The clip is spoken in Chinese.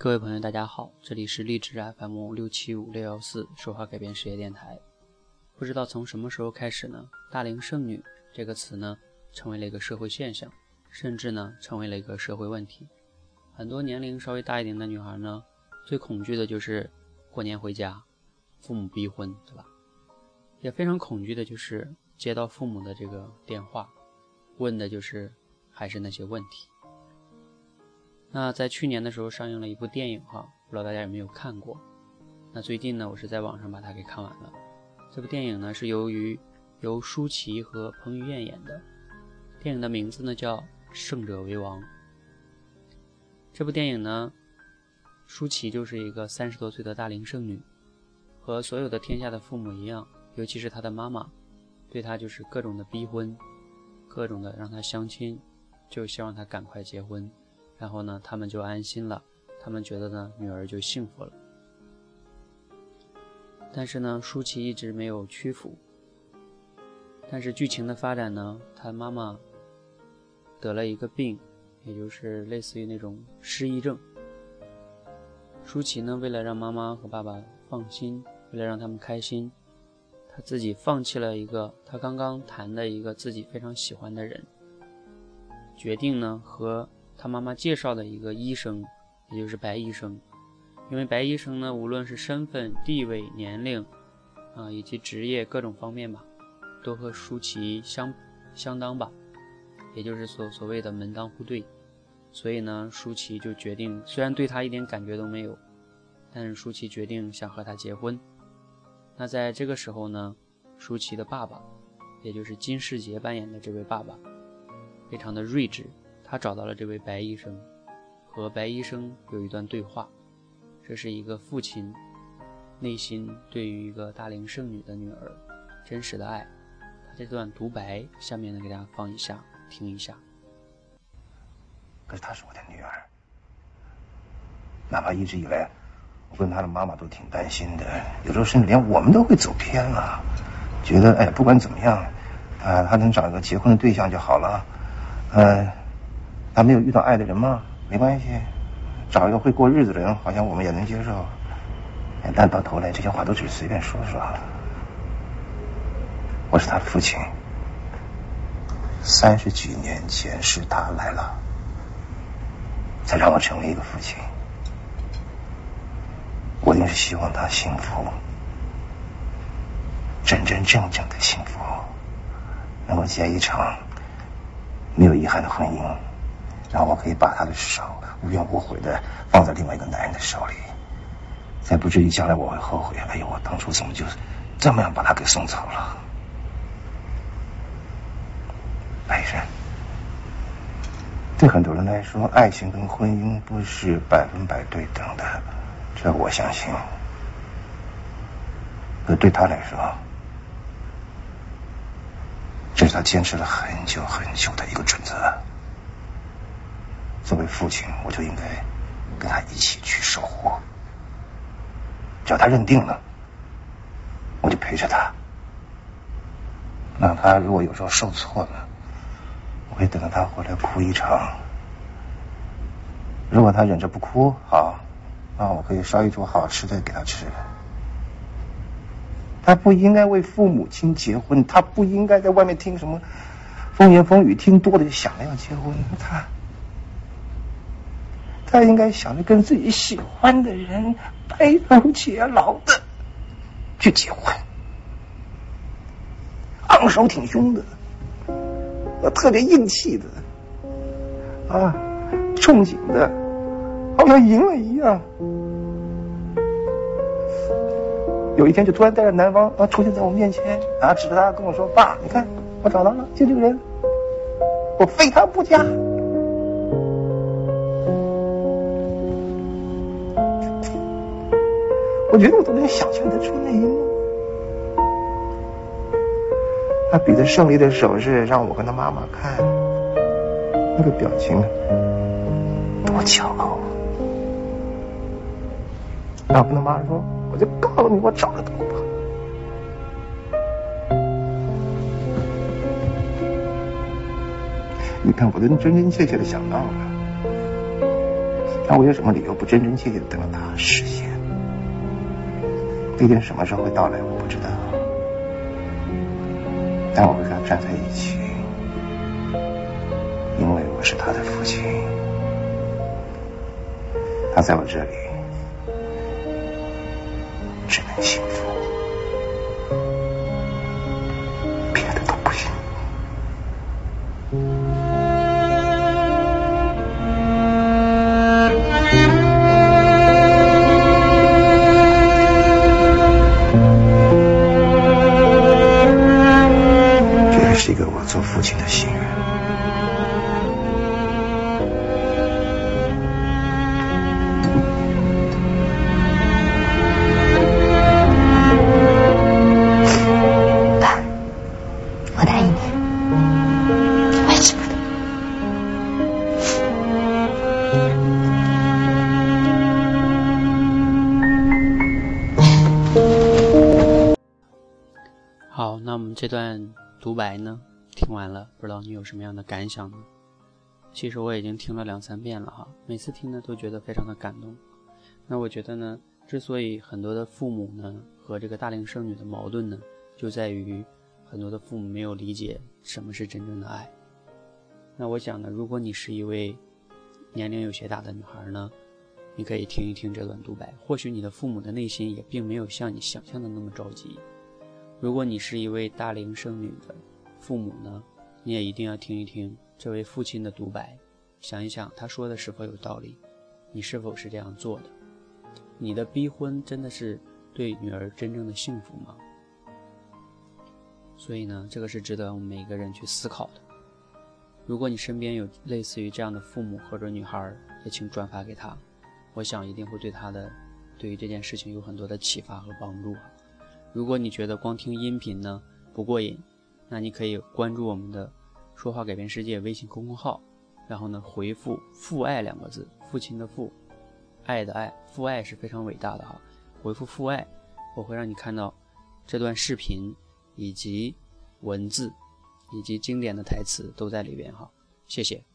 各位朋友，大家好，这里是励志 FM 六七五六幺四说话改变世界电台。不知道从什么时候开始呢，“大龄剩女”这个词呢，成为了一个社会现象，甚至呢，成为了一个社会问题。很多年龄稍微大一点的女孩呢，最恐惧的就是过年回家，父母逼婚，对吧？也非常恐惧的就是接到父母的这个电话，问的就是还是那些问题。那在去年的时候上映了一部电影哈，不知道大家有没有看过？那最近呢，我是在网上把它给看完了。这部电影呢是由于由舒淇和彭于晏演的，电影的名字呢叫《胜者为王》。这部电影呢，舒淇就是一个三十多岁的大龄剩女，和所有的天下的父母一样，尤其是她的妈妈，对她就是各种的逼婚，各种的让她相亲，就希望她赶快结婚。然后呢，他们就安心了，他们觉得呢，女儿就幸福了。但是呢，舒淇一直没有屈服。但是剧情的发展呢，她妈妈得了一个病，也就是类似于那种失忆症。舒淇呢，为了让妈妈和爸爸放心，为了让他们开心，她自己放弃了一个她刚刚谈的一个自己非常喜欢的人，决定呢和。他妈妈介绍的一个医生，也就是白医生，因为白医生呢，无论是身份、地位、年龄，啊，以及职业各种方面吧，都和舒淇相相当吧，也就是所所谓的门当户对，所以呢，舒淇就决定，虽然对他一点感觉都没有，但是舒淇决定想和他结婚。那在这个时候呢，舒淇的爸爸，也就是金世杰扮演的这位爸爸，非常的睿智。他找到了这位白医生，和白医生有一段对话。这是一个父亲内心对于一个大龄剩女的女儿真实的爱。他这段独白，下面呢给大家放一下，听一下。可是她是我的女儿，哪怕一直以来，我跟她的妈妈都挺担心的，有时候甚至连我们都会走偏了，觉得哎，不管怎么样，啊，她能找一个结婚的对象就好了，嗯。还没有遇到爱的人吗？没关系，找一个会过日子的人，好像我们也能接受。但到头来，这些话都只是随便说说。我是他的父亲，三十几年前是他来了，才让我成为一个父亲。我一定是希望他幸福，真真正正的幸福，能够结一场没有遗憾的婚姻。然后我可以把他的手无怨无悔的放在另外一个男人的手里，才不至于将来我会后悔。哎呦，我当初怎么就这么样把他给送走了？白人，对很多人来说，爱情跟婚姻不是百分百对等的，这我相信。可对他来说，这是他坚持了很久很久的一个准则。作为父亲，我就应该跟他一起去守护。只要他认定了，我就陪着他。那他如果有时候受挫了，我会等着他回来哭一场。如果他忍着不哭，好，那我可以烧一桌好吃的给他吃。他不应该为父母亲结婚，他不应该在外面听什么风言风语，听多了就想着要结婚。他。他应该想着跟自己喜欢的人白头偕老的去结婚，昂首挺胸的，特别硬气的，啊，憧憬的，好像赢了一样。有一天就突然带着男方啊出现在我面前，啊，指着他跟我说：“爸，你看我找到了，就这个人，我非他不嫁。”我觉得我都能想象得出那一幕，他比着胜利的手势让我跟他妈妈看，那个表情多骄傲啊。然后跟他妈说：“我就告诉你，我找得到吧。”你看，我都真真切切的想到了，那我有什么理由不真真切切的等到它实现？那天什么时候会到来，我不知道。但我会跟他站在一起，因为我是他的父亲。他在我这里只能幸福，是一个我做父亲的心愿。爸，我答应你，我也舍不得。好，那我们这段独白呢，听完了，不知道你有什么样的感想呢？其实我已经听了两三遍了哈，每次听呢都觉得非常的感动。那我觉得呢，之所以很多的父母呢和这个大龄剩女的矛盾呢，就在于很多的父母没有理解什么是真正的爱。那我想呢，如果你是一位年龄有些大的女孩呢，你可以听一听这段独白，或许你的父母的内心也并没有像你想象的那么着急。如果你是一位大龄剩女的父母呢，你也一定要听一听这位父亲的独白，想一想他说的是否有道理，你是否是这样做的？你的逼婚真的是对女儿真正的幸福吗？所以呢，这个是值得我们每个人去思考的。如果你身边有类似于这样的父母或者女孩，也请转发给他，我想一定会对他的对于这件事情有很多的启发和帮助啊。如果你觉得光听音频呢不过瘾，那你可以关注我们的“说话改变世界”微信公众号，然后呢回复“父爱”两个字，父亲的父，爱的爱，父爱是非常伟大的哈。回复“父爱”，我会让你看到这段视频以及文字以及经典的台词都在里边哈。谢谢。